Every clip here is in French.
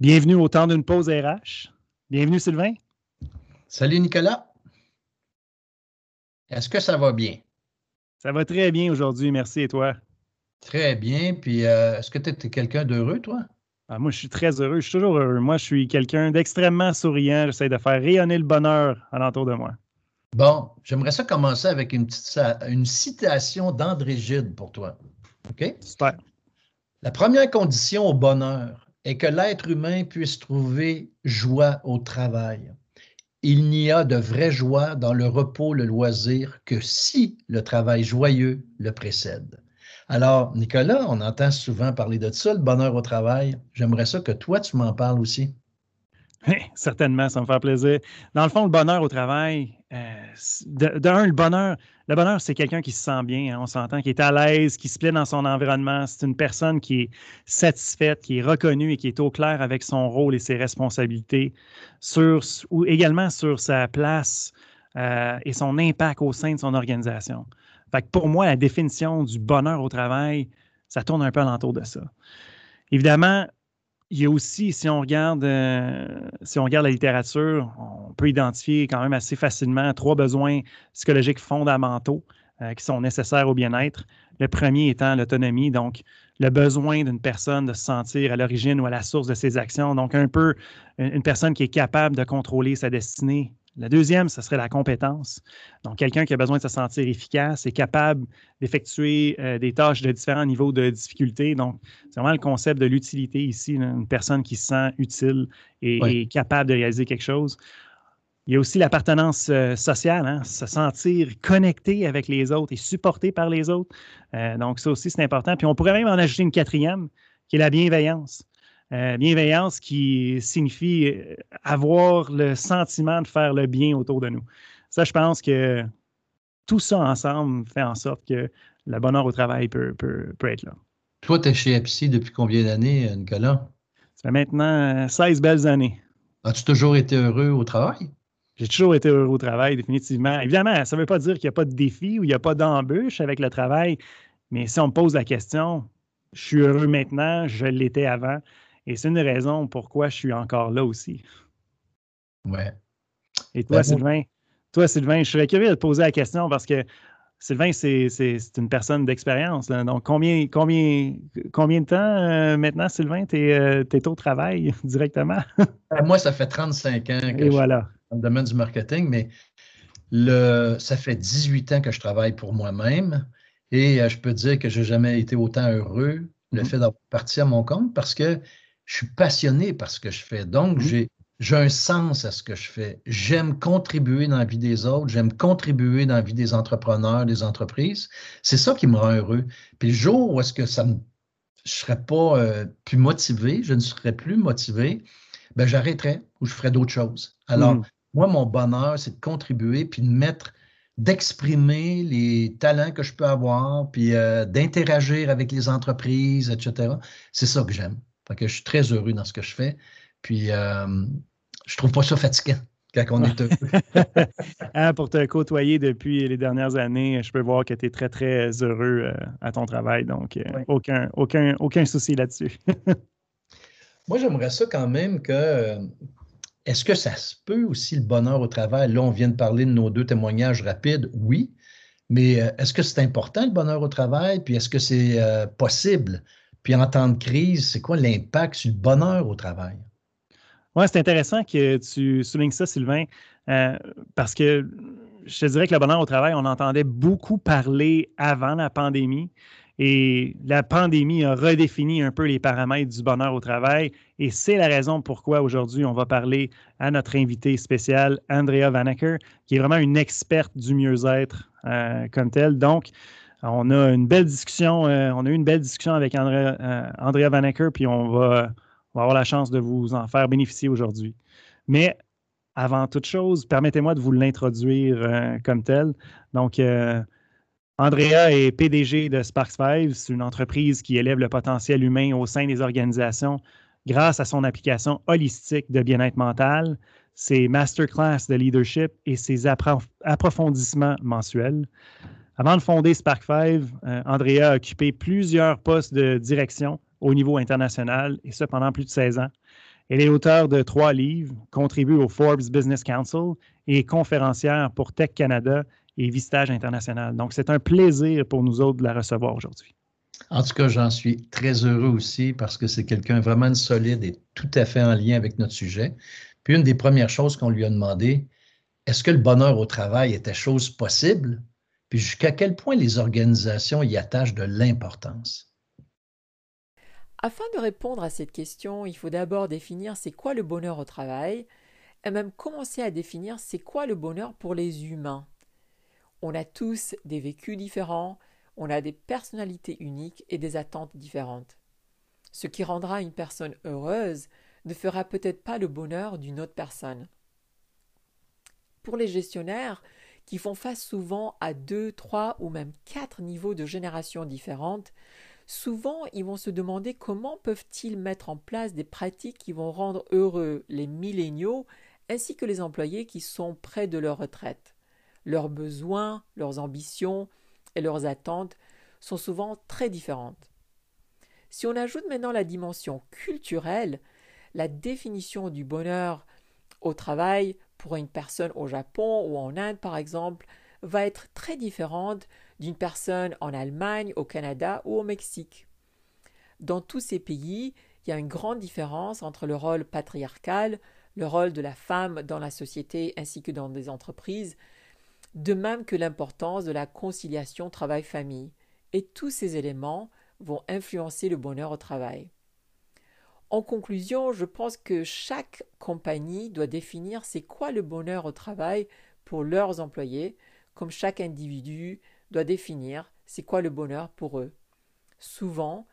Bienvenue au temps d'une pause RH. Bienvenue Sylvain. Salut Nicolas. Est-ce que ça va bien? Ça va très bien aujourd'hui, merci et toi? Très bien. Puis euh, est-ce que tu es quelqu'un d'heureux, toi? Ah, moi, je suis très heureux. Je suis toujours heureux. Moi, je suis quelqu'un d'extrêmement souriant. J'essaie de faire rayonner le bonheur alentour de moi. Bon, j'aimerais ça commencer avec une, petite, une citation d'André Gide pour toi. OK? Super. La première condition au bonheur est que l'être humain puisse trouver joie au travail. Il n'y a de vraie joie dans le repos, le loisir, que si le travail joyeux le précède. Alors, Nicolas, on entend souvent parler de ça, le bonheur au travail. J'aimerais ça que toi, tu m'en parles aussi. Certainement, ça me fait plaisir. Dans le fond, le bonheur au travail, euh, d'un, le bonheur, le bonheur, c'est quelqu'un qui se sent bien, hein, on s'entend, qui est à l'aise, qui se plaît dans son environnement. C'est une personne qui est satisfaite, qui est reconnue et qui est au clair avec son rôle et ses responsabilités, ou également sur sa place euh, et son impact au sein de son organisation. Fait pour moi, la définition du bonheur au travail, ça tourne un peu alentour de ça. Évidemment, il y a aussi, si on regarde, euh, si on regarde la littérature, on peut identifier quand même assez facilement trois besoins psychologiques fondamentaux euh, qui sont nécessaires au bien-être. Le premier étant l'autonomie, donc le besoin d'une personne de se sentir à l'origine ou à la source de ses actions. Donc, un peu une personne qui est capable de contrôler sa destinée, la deuxième, ce serait la compétence. Donc, quelqu'un qui a besoin de se sentir efficace et capable d'effectuer euh, des tâches de différents niveaux de difficulté. Donc, c'est vraiment le concept de l'utilité ici, une personne qui se sent utile et, capable de réaliser quelque chose. Il y a aussi l'appartenance euh, sociale, hein, se sentir connecté avec les autres et supporté par les autres. Euh, donc, ça aussi, c'est important. Puis, on pourrait même en ajouter une quatrième, qui est la bienveillance. Euh, bienveillance qui signifie euh, avoir le sentiment de faire le bien autour de nous. Ça, je pense que tout ça ensemble fait en sorte que le bonheur au travail peut, être là. Toi, tu es chez Epsi depuis combien d'années, Nicolas? Ça fait maintenant 16 euh, belles années. As-tu toujours été heureux au travail? J'ai toujours été heureux au travail, définitivement. Évidemment, ça ne veut pas dire qu'il n'y a pas de défi ou il n'y a pas d'embûche avec le travail, mais si on me pose la question, je suis heureux maintenant, je l'étais avant. Et c'est une raison pourquoi je suis encore là aussi. Ouais. Et toi, ben, Sylvain, toi, Sylvain, je serais curieux de te poser la question parce que Sylvain, c'est une personne d'expérience. Donc, combien, combien, combien de temps euh, maintenant, Sylvain, tu es, es, au travail directement? Ben, moi, ça fait 35 ans que Et voilà. suis dans le domaine du marketing, mais le, ça fait 18 ans que je travaille pour moi-même et euh, je peux dire que je n'ai jamais été autant heureux le mmh. fait d'avoir parti à mon compte parce que je suis passionné par ce que je fais. Donc, mmh. j'ai un sens à ce que je fais. J'aime contribuer dans la vie des autres, j'aime contribuer dans la vie des entrepreneurs, des entreprises. C'est ça qui me rend heureux. Puis le jour où est-ce que ça me, je ne serais pas euh, plus motivé, je ne serais plus motivé, ben j'arrêterais ou je ferais d'autres choses. Alors, mmh. moi, mon bonheur, c'est de contribuer puis de mettre, d'exprimer les talents que je peux avoir, puis euh, d'interagir avec les entreprises, etc. C'est ça que j'aime que je suis très heureux dans ce que je fais. Puis, euh, je trouve pas ça fatigant quand on est heureux. Hein, pour te côtoyer depuis les dernières années, je peux voir que tu es très, très heureux euh, à ton travail. Donc, euh, aucun, aucun, aucun souci là-dessus. Moi, j'aimerais ça quand même que. Euh, est-ce que ça se peut aussi le bonheur au travail? Là, on vient de parler de nos deux témoignages rapides. Oui. Mais est-ce que c'est important le bonheur au travail? Puis est-ce que c'est possible? Puis en temps de crise, c'est quoi l'impact sur le bonheur au travail? Oui, c'est intéressant que tu soulignes ça, Sylvain, euh, parce que je te dirais que le bonheur au travail, on entendait beaucoup parler avant la pandémie. Et la pandémie a redéfini un peu les paramètres du bonheur au travail. Et c'est la raison pourquoi aujourd'hui, on va parler à notre invité spécial, Andrea Vanacker, qui est vraiment une experte du mieux-être euh, comme telle. Donc, on a une belle discussion, euh, eu une belle discussion avec Andrea, euh, Andrea Vanacker, puis on va, avoir la chance de vous en faire bénéficier aujourd'hui. Mais avant toute chose, permettez-moi de vous l'introduire comme tel. Donc, Andrea est PDG de Sparks 5. C'est une entreprise qui élève le potentiel humain au sein des organisations grâce à son application holistique de bien-être mental, ses masterclass de leadership et ses approfondissements mensuels. Avant de fonder Spark 5, euh, Andrea a occupé plusieurs postes de direction au niveau international, et ce pendant plus de 16 ans. Elle est auteure de trois livres, contribue au Forbes Business Council et conférencière pour Tech Canada et Vistage International. Donc, c'est un plaisir pour nous autres de la recevoir aujourd'hui. En tout cas, j'en suis très heureux aussi parce que c'est quelqu'un vraiment solide et tout à fait en lien avec notre sujet. Puis une des premières choses qu'on lui a demandé, est-ce que le bonheur au travail était chose possible? Puis jusqu'à quel point les organisations y attachent de l'importance? Afin de répondre à cette question, il faut d'abord définir c'est quoi le bonheur au travail et même commencer à définir c'est quoi le bonheur pour les humains. On a tous des vécus différents, on a des personnalités uniques et des attentes différentes. Ce qui rendra une personne heureuse ne fera peut-être pas le bonheur d'une autre personne. Pour les gestionnaires, qui font face souvent à deux, trois ou même quatre niveaux de génération différentes, souvent ils vont se demander comment peuvent-ils mettre en place des pratiques qui vont rendre heureux les milléniaux ainsi que les employés qui sont près de leur retraite. Leurs besoins, leurs ambitions et leurs attentes sont souvent très différentes. Si on ajoute maintenant la dimension culturelle, la définition du bonheur au travail pour une personne au Japon ou en Inde par exemple va être très différente d'une personne en Allemagne, au Canada ou au Mexique. Dans tous ces pays, il y a une grande différence entre le rôle patriarcal, le rôle de la femme dans la société ainsi que dans des entreprises, de même que l'importance de la conciliation travail-famille, et tous ces éléments vont influencer le bonheur au travail. En conclusion, je pense que chaque compagnie doit définir c'est quoi le bonheur au travail pour leurs employés, comme chaque individu doit définir c'est quoi le bonheur pour eux. Souvent,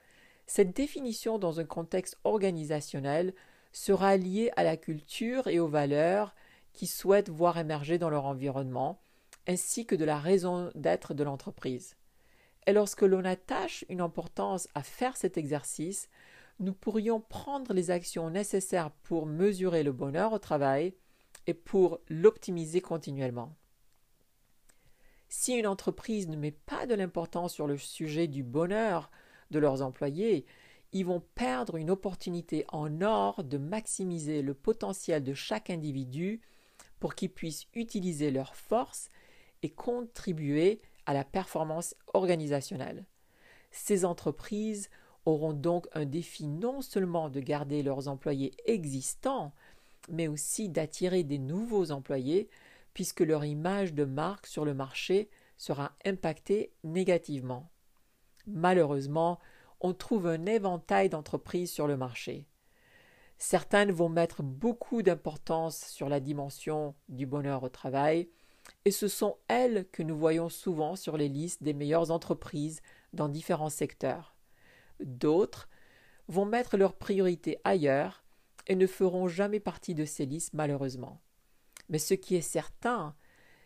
cette définition dans un contexte organisationnel sera liée à la culture et aux valeurs qu'ils souhaitent voir émerger dans leur environnement, ainsi que de la raison d'être de l'entreprise. Et lorsque l'on attache une importance à faire cet exercice, nous pourrions prendre les actions nécessaires pour mesurer le bonheur au travail et pour l'optimiser continuellement. Si une entreprise ne met pas de l'importance sur le sujet du bonheur de leurs employés, ils vont perdre une opportunité en or de maximiser le potentiel de chaque individu pour qu'ils puissent utiliser leurs forces et contribuer à la performance organisationnelle. Ces entreprises auront donc un défi non seulement de garder leurs employés existants, mais aussi d'attirer des nouveaux employés, puisque leur image de marque sur le marché sera impactée négativement. Malheureusement, on trouve un éventail d'entreprises sur le marché. Certaines vont mettre beaucoup d'importance sur la dimension du bonheur au travail, et ce sont elles que nous voyons souvent sur les listes des meilleures entreprises dans différents secteurs. D'autres vont mettre leurs priorités ailleurs et ne feront jamais partie de ces listes malheureusement. Mais ce qui est certain,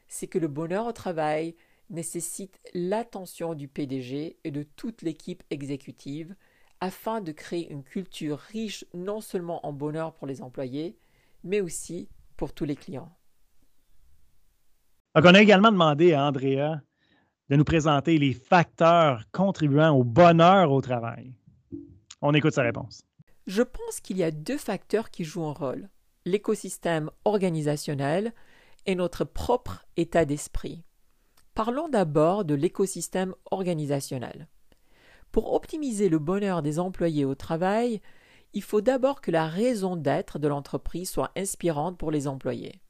c'est que le bonheur au travail nécessite l'attention du PDG et de toute l'équipe exécutive afin de créer une culture riche non seulement en bonheur pour les employés, mais aussi pour tous les clients. On a également demandé à Andrea de nous présenter les facteurs contribuant au bonheur au travail. On écoute sa réponse. Je pense qu'il y a deux facteurs qui jouent un rôle l'écosystème organisationnel et notre propre état d'esprit. Parlons d'abord de l'écosystème organisationnel. Pour optimiser le bonheur des employés au travail, il faut d'abord que la raison d'être de l'entreprise soit inspirante pour les employés.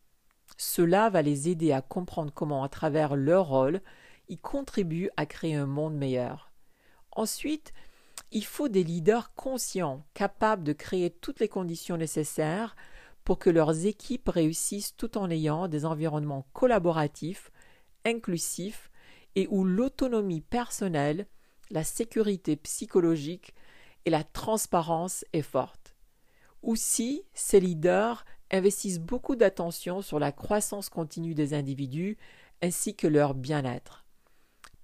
Cela va les aider à comprendre comment, à travers leur rôle, ils contribuent à créer un monde meilleur. Ensuite, il faut des leaders conscients, capables de créer toutes les conditions nécessaires pour que leurs équipes réussissent tout en ayant des environnements collaboratifs, inclusifs et où l'autonomie personnelle, la sécurité psychologique et la transparence est forte. Aussi, ces leaders investissent beaucoup d'attention sur la croissance continue des individus ainsi que leur bien-être.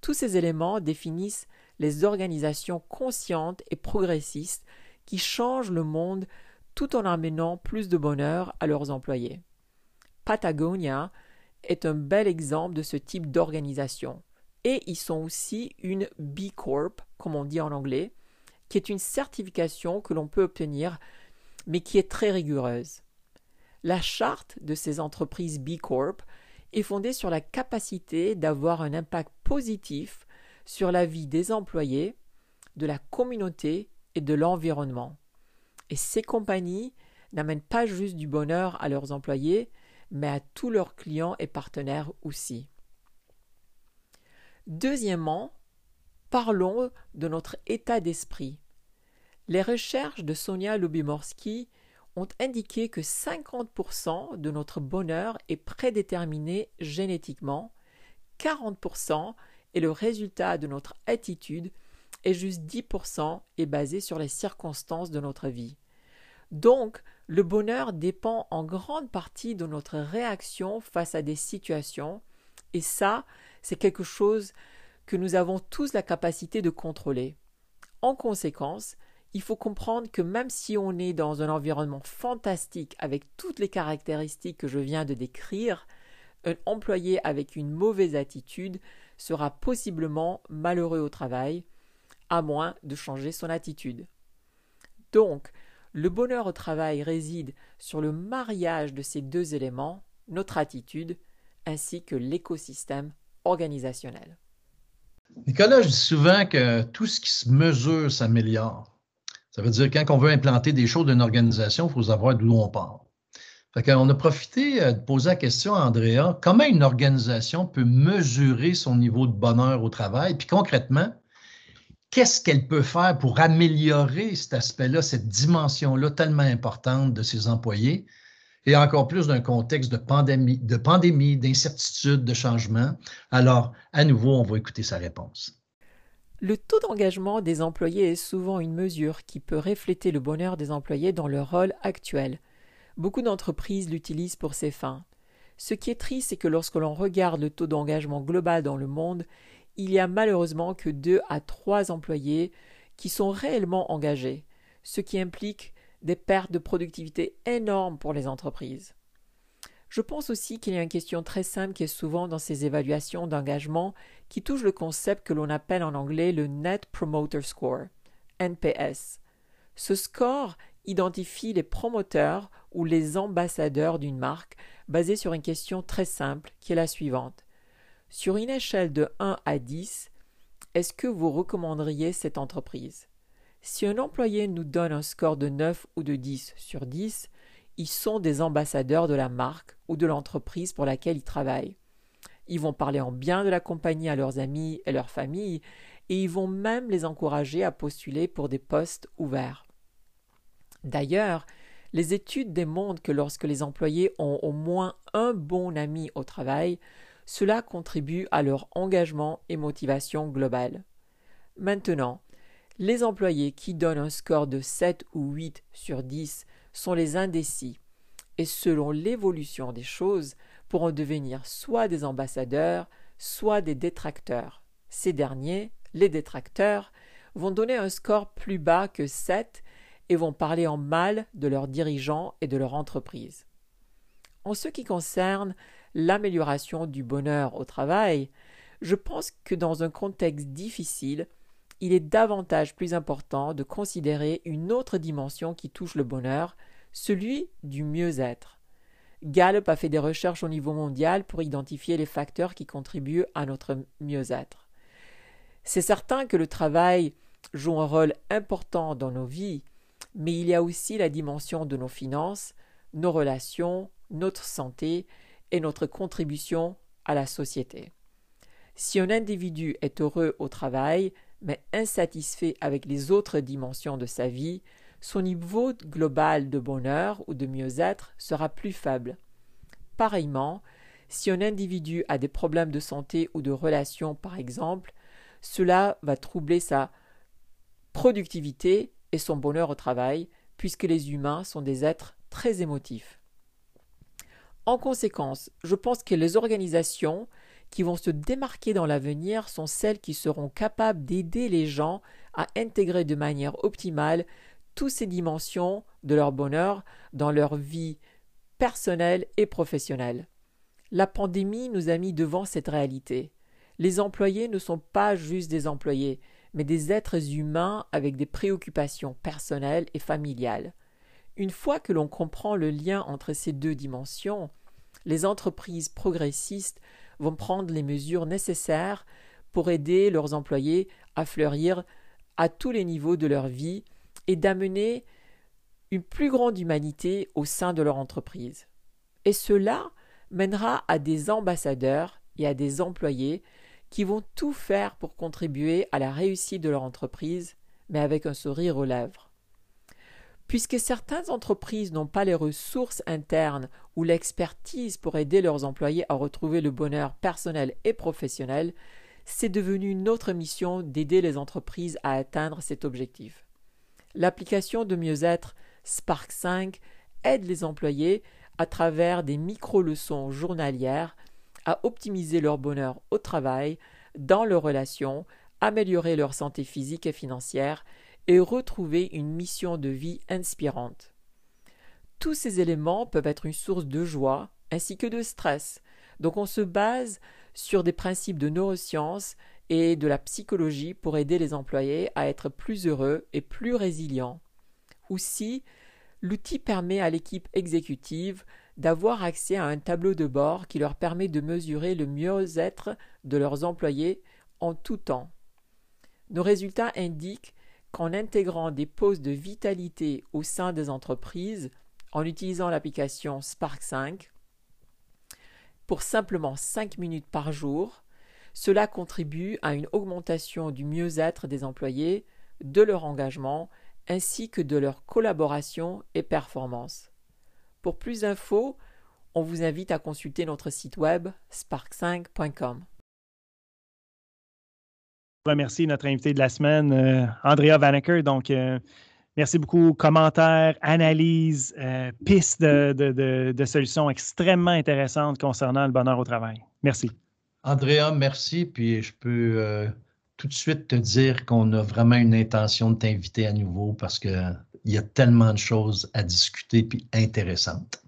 Tous ces éléments définissent les organisations conscientes et progressistes qui changent le monde tout en amenant plus de bonheur à leurs employés. Patagonia est un bel exemple de ce type d'organisation. Et ils sont aussi une B Corp, comme on dit en anglais, qui est une certification que l'on peut obtenir, mais qui est très rigoureuse. La charte de ces entreprises B Corp est fondée sur la capacité d'avoir un impact positif sur la vie des employés, de la communauté et de l'environnement. Et ces compagnies n'amènent pas juste du bonheur à leurs employés, mais à tous leurs clients et partenaires aussi. Deuxièmement, parlons de notre état d'esprit. Les recherches de Sonia Lubimorski ont indiqué que 50% de notre bonheur est prédéterminé génétiquement, 40% est le résultat de notre attitude et juste 10% est basé sur les circonstances de notre vie. Donc, le bonheur dépend en grande partie de notre réaction face à des situations, et ça, c'est quelque chose que nous avons tous la capacité de contrôler. En conséquence, il faut comprendre que même si on est dans un environnement fantastique avec toutes les caractéristiques que je viens de décrire, un employé avec une mauvaise attitude sera possiblement malheureux au travail, à moins de changer son attitude. Donc, le bonheur au travail réside sur le mariage de ces deux éléments, notre attitude, ainsi que l'écosystème organisationnel. Nicolas, je dis souvent que tout ce qui se mesure s'améliore. Ça veut dire que quand on veut implanter des choses dans une organisation, il faut savoir d'où on part. Fait on a profité euh, de poser la question à Andrea, comment une organisation peut mesurer son niveau de bonheur au travail, puis concrètement, qu'est-ce qu'elle peut faire pour améliorer cet aspect-là, cette dimension-là tellement importante de ses employés, et encore plus d'un contexte de pandémie, d'incertitude, de changement. Alors, à nouveau, on va écouter sa réponse. Le taux d'engagement des employés est souvent une mesure qui peut refléter le bonheur des employés dans leur rôle actuel. Beaucoup d'entreprises l'utilisent pour ces fins. Ce qui est triste, c'est que lorsque l'on regarde le taux d'engagement global dans le monde, il y a malheureusement que deux à trois employés qui sont réellement engagés, ce qui implique des pertes de productivité énormes pour les entreprises. Je pense aussi qu'il y a une question très simple qui est souvent dans ces évaluations d'engagement qui touche le concept que l'on appelle en anglais le Net Promoter Score, NPS. Ce score identifie les promoteurs ou les ambassadeurs d'une marque basé sur une question très simple qui est la suivante. Sur une échelle de 1 à 10, est-ce que vous recommanderiez cette entreprise? Si un employé nous donne un score de 9 ou de 10 sur 10, ils sont des ambassadeurs de la marque ou de l'entreprise pour laquelle ils travaillent. Ils vont parler en bien de la compagnie à leurs amis et leurs familles, et ils vont même les encourager à postuler pour des postes ouverts. D'ailleurs, les études démontrent que lorsque les employés ont au moins un bon ami au travail, cela contribue à leur engagement et motivation globale. Maintenant, les employés qui donnent un score de 7 ou 8 sur 10 sont les indécis et selon l'évolution des choses pourront devenir soit des ambassadeurs, soit des détracteurs. Ces derniers, les détracteurs, vont donner un score plus bas que 7 et vont parler en mal de leurs dirigeants et de leur entreprise. En ce qui concerne l'amélioration du bonheur au travail, je pense que dans un contexte difficile, il est davantage plus important de considérer une autre dimension qui touche le bonheur, celui du mieux-être. Gallup a fait des recherches au niveau mondial pour identifier les facteurs qui contribuent à notre mieux-être. C'est certain que le travail joue un rôle important dans nos vies, mais il y a aussi la dimension de nos finances, nos relations, notre santé et notre contribution à la société. Si un individu est heureux au travail, mais insatisfait avec les autres dimensions de sa vie, son niveau global de bonheur ou de mieux-être sera plus faible. Pareillement, si un individu a des problèmes de santé ou de relations, par exemple, cela va troubler sa productivité et son bonheur au travail, puisque les humains sont des êtres très émotifs. En conséquence, je pense que les organisations qui vont se démarquer dans l'avenir sont celles qui seront capables d'aider les gens à intégrer de manière optimale toutes ces dimensions de leur bonheur dans leur vie personnelle et professionnelle. La pandémie nous a mis devant cette réalité. Les employés ne sont pas juste des employés, mais des êtres humains avec des préoccupations personnelles et familiales. Une fois que l'on comprend le lien entre ces deux dimensions, les entreprises progressistes vont prendre les mesures nécessaires pour aider leurs employés à fleurir à tous les niveaux de leur vie et d'amener une plus grande humanité au sein de leur entreprise. Et cela mènera à des ambassadeurs et à des employés qui vont tout faire pour contribuer à la réussite de leur entreprise, mais avec un sourire aux lèvres. Puisque certaines entreprises n'ont pas les ressources internes ou l'expertise pour aider leurs employés à retrouver le bonheur personnel et professionnel, c'est devenu notre mission d'aider les entreprises à atteindre cet objectif. L'application de mieux-être Spark 5 aide les employés à travers des micro-leçons journalières à optimiser leur bonheur au travail, dans leurs relations, améliorer leur santé physique et financière et retrouver une mission de vie inspirante. Tous ces éléments peuvent être une source de joie ainsi que de stress. Donc on se base sur des principes de neurosciences et de la psychologie pour aider les employés à être plus heureux et plus résilients. Aussi, l'outil permet à l'équipe exécutive d'avoir accès à un tableau de bord qui leur permet de mesurer le mieux-être de leurs employés en tout temps. Nos résultats indiquent qu'en intégrant des pauses de vitalité au sein des entreprises, en utilisant l'application Spark 5, pour simplement 5 minutes par jour, cela contribue à une augmentation du mieux-être des employés, de leur engagement, ainsi que de leur collaboration et performance. Pour plus d'infos, on vous invite à consulter notre site web spark5.com. Remercier notre invité de la semaine, euh, Andrea Vanecker. Donc, euh, merci beaucoup. Commentaires, analyses, euh, pistes de, solutions extrêmement intéressantes concernant le bonheur au travail. Merci. Andrea, merci. Puis je peux tout de suite te dire qu'on a vraiment une intention de t'inviter à nouveau parce qu'il y a tellement de choses à discuter puis intéressantes.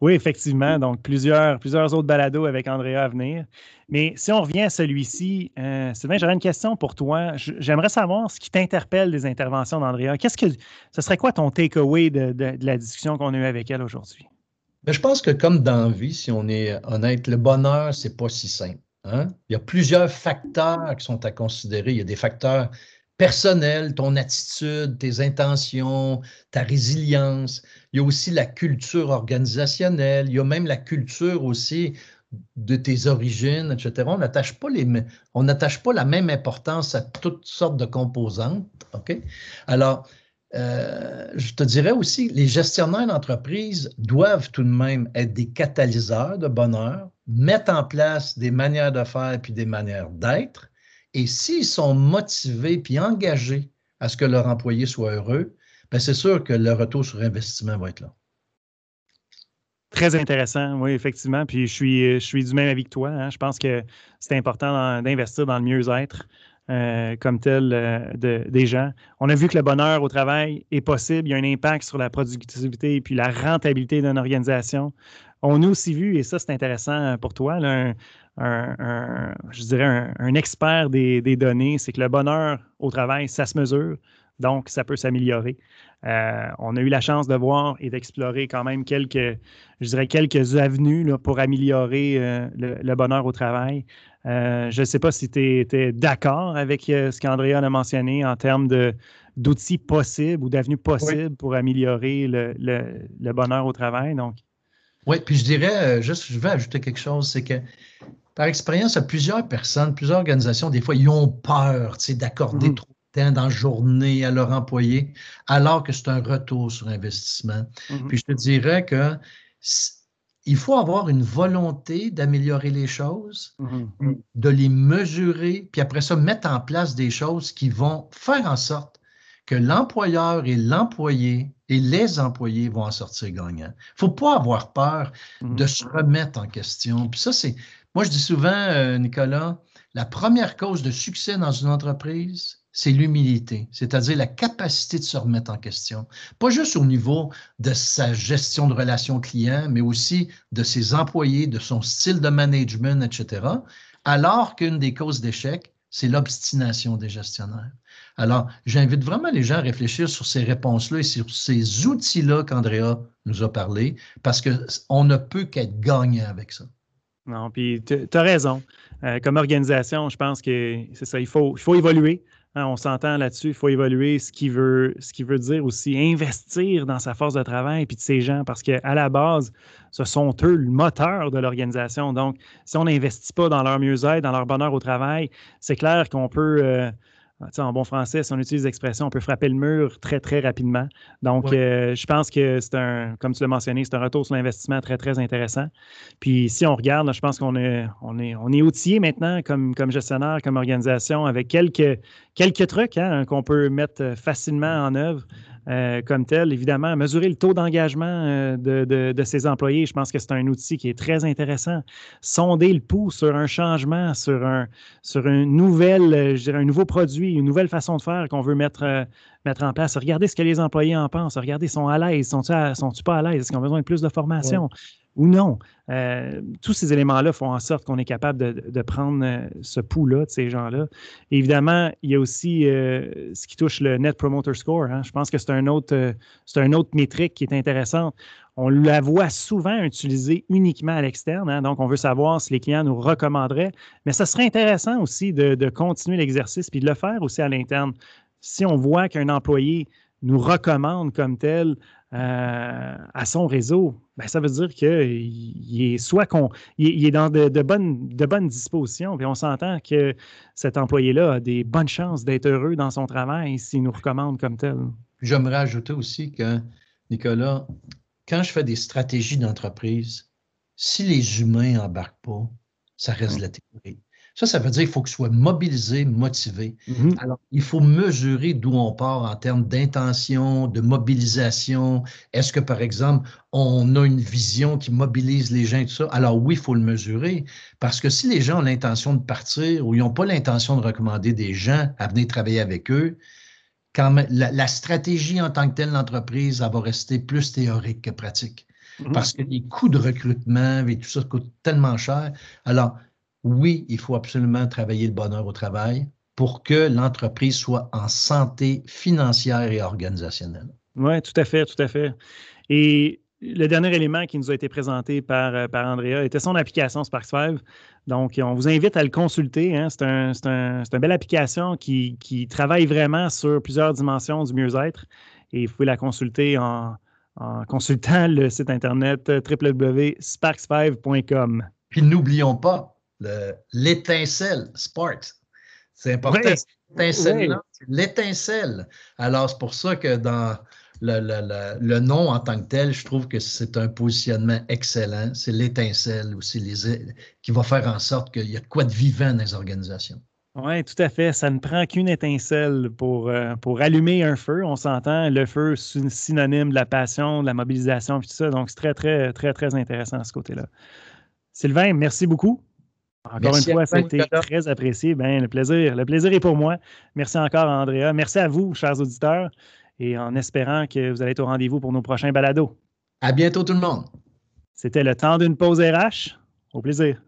Oui, effectivement. Donc, plusieurs, plusieurs autres balados avec Andrea à venir. Mais si on revient à celui-ci, euh, Sylvain, j'aurais une question pour toi. J'aimerais savoir ce qui t'interpelle des interventions d'Andrea. Qu'est-ce que ce serait quoi ton takeaway de, de, la discussion qu'on a eue avec elle aujourd'hui? Ben, je pense que comme dans la vie, si on est honnête, le bonheur, c'est pas si simple. Hein? Il y a plusieurs facteurs qui sont à considérer. Il y a des facteurs personnel, ton attitude, tes intentions, ta résilience. Il y a aussi la culture organisationnelle. Il y a même la culture aussi de tes origines, etc. On n'attache pas, pas la même importance à toutes sortes de composantes. OK? Alors, euh, je te dirais aussi, les gestionnaires d'entreprise doivent tout de même être des catalyseurs de bonheur, mettre en place des manières de faire puis des manières d'être et s'ils sont motivés puis engagés à ce que leur employé soit heureux, ben, c'est sûr que le retour sur investissement va être là. Très intéressant, oui, effectivement. Puis je suis, je suis du même avis que toi. Hein. Je pense que c'est important d'investir dans le mieux-être euh, comme tel euh, des gens. On a vu que le bonheur au travail est possible. Il y a un impact sur la productivité et puis la rentabilité d'une organisation. On a aussi vu, et ça c'est intéressant pour toi, un, je dirais, un, expert des, données, c'est que le bonheur au travail, ça se mesure. Donc, ça peut s'améliorer. Euh, on a eu la chance de voir et d'explorer quand même quelques, je dirais, quelques avenues pour améliorer euh, le, bonheur au travail. Euh, je ne sais pas si tu étais d'accord avec ce qu'Andrea a mentionné en termes d'outils possibles ou d'avenues possibles pour améliorer le, bonheur au travail. Donc. Oui, puis je dirais, juste, je vais ajouter quelque chose, c'est que par expérience, à plusieurs personnes, plusieurs organisations, des fois, ils ont peur d'accorder mmh. trop dans la journée à leur employé, alors que c'est un retour sur investissement. Mm-hmm. Puis je te dirais que il faut avoir une volonté d'améliorer les choses, mm-hmm. de les mesurer, puis après ça, mettre en place des choses qui vont faire en sorte que l'employeur et l'employé et les employés vont en sortir gagnants. Il ne faut pas avoir peur mm-hmm. de se remettre en question. Puis ça, c'est, moi je dis souvent, euh, Nicolas, la première cause de succès dans une entreprise, c'est l'humilité, c'est-à-dire la capacité de se remettre en question. Pas juste au niveau de sa gestion de relations clients, mais aussi de ses employés, de son style de management, etc. Alors qu'une des causes d'échec, c'est l'obstination des gestionnaires. Alors, j'invite vraiment les gens à réfléchir sur ces réponses-là et sur ces outils-là qu'Andrea nous a parlé, parce qu'on ne peut qu'être gagnant avec ça. Non, puis tu as raison. Euh, comme organisation, je pense que c'est ça, il faut, il faut évoluer. Hein, on s'entend là-dessus, il faut évaluer ce qui, veut, ce qui veut dire aussi investir dans sa force de travail et de ses gens, parce qu'à la base, ce sont eux le moteur de l'organisation. Donc, si on n'investit pas dans leur mieux-être, dans leur bonheur au travail, c'est clair qu'on peut, euh, en bon français, si on utilise l'expression, on peut frapper le mur très, très rapidement. Donc, euh, je pense que c'est un, comme tu l'as mentionné, c'est un retour sur l'investissement très, très intéressant. Puis, si on regarde, je pense qu'on est, on est, on est outillé maintenant comme, comme gestionnaire, comme organisation, avec quelques, quelques trucs hein, qu'on peut mettre facilement en œuvre. Euh, comme tel. Évidemment, mesurer le taux d'engagement euh, de, ses employés, je pense que c'est un outil qui est très intéressant. Sonder le pouls sur un changement, sur un, sur euh, je dirais, un nouveau produit, une nouvelle façon de faire qu'on veut mettre, mettre en place. Regardez ce que les employés en pensent. Regardez, sont à l'aise, sont-ils sont pas à l'aise? Est-ce qu'ils ont besoin de plus de formation? Ou non. Euh, tous ces éléments-là font en sorte qu'on est capable de, prendre euh, ce pouls-là de ces gens-là. Évidemment, il y a aussi euh, ce qui touche le Net Promoter Score. Hein. Je pense que c'est un autre, métrique qui est intéressante. On la voit souvent utilisée uniquement à l'externe, hein. donc on veut savoir si les clients nous recommanderaient, mais ça serait intéressant aussi de, de continuer l'exercice puis de le faire aussi à l'interne. Si on voit qu'un employé nous recommande comme tel euh, à son réseau, ben, ça veut dire qu'il est soit qu'on il, est dans de, bonnes, de bonnes dispositions, puis on s'entend que cet employé-là a des bonnes chances d'être heureux dans son travail s'il nous recommande comme tel. J'aimerais ajouter aussi que, Nicolas, quand je fais des stratégies d'entreprise, si les humains n'embarquent pas, ça reste de la théorie. Ça, ça veut dire qu'il faut que soit mobilisé, motivé. Mm-hmm. Alors, il faut mesurer d'où on part en termes d'intention, de mobilisation. Est-ce que, par exemple, on a une vision qui mobilise les gens et tout ça? Alors oui, il faut le mesurer. Parce que si les gens ont l'intention de partir ou ils n'ont pas l'intention de recommander des gens à venir travailler avec eux, quand la, stratégie en tant que telle d'entreprise, elle va rester plus théorique que pratique. Mm-hmm. Parce que les coûts de recrutement et tout ça coûtent tellement cher. Alors, oui, il faut absolument travailler le bonheur au travail pour que l'entreprise soit en santé financière et organisationnelle. Oui, tout à fait, tout à fait. Et le dernier élément qui nous a été présenté par, euh, par Andrea était son application Spark5. Donc, on vous invite à le consulter. Hein. C'est un, une belle application qui, travaille vraiment sur plusieurs dimensions du mieux-être. Et vous pouvez la consulter en, en consultant le site internet www.sparks5.com. Puis n'oublions pas, l'étincelle, Spark. C'est important. L'étincelle. Alors, c'est pour ça que dans le, nom en tant que tel, je trouve que c'est un positionnement excellent. C'est l'étincelle aussi les, qui va faire en sorte qu'il y a quoi de vivant dans les organisations. Oui, tout à fait. Ça ne prend qu'une étincelle pour, euh, pour allumer un feu. On s'entend, le feu, c'est synonyme de la passion, de la mobilisation, tout ça. Donc, c'est très, très, très, très intéressant à ce côté-là. Sylvain, merci beaucoup. Encore une fois, ça a été très apprécié. Ben, le, plaisir, le plaisir est pour moi. Merci encore, Andrea. Merci à vous, chers auditeurs, et en espérant que vous allez être au rendez-vous pour nos prochains balados. À bientôt, tout le monde. C'était le temps d'une pause RH. Au plaisir.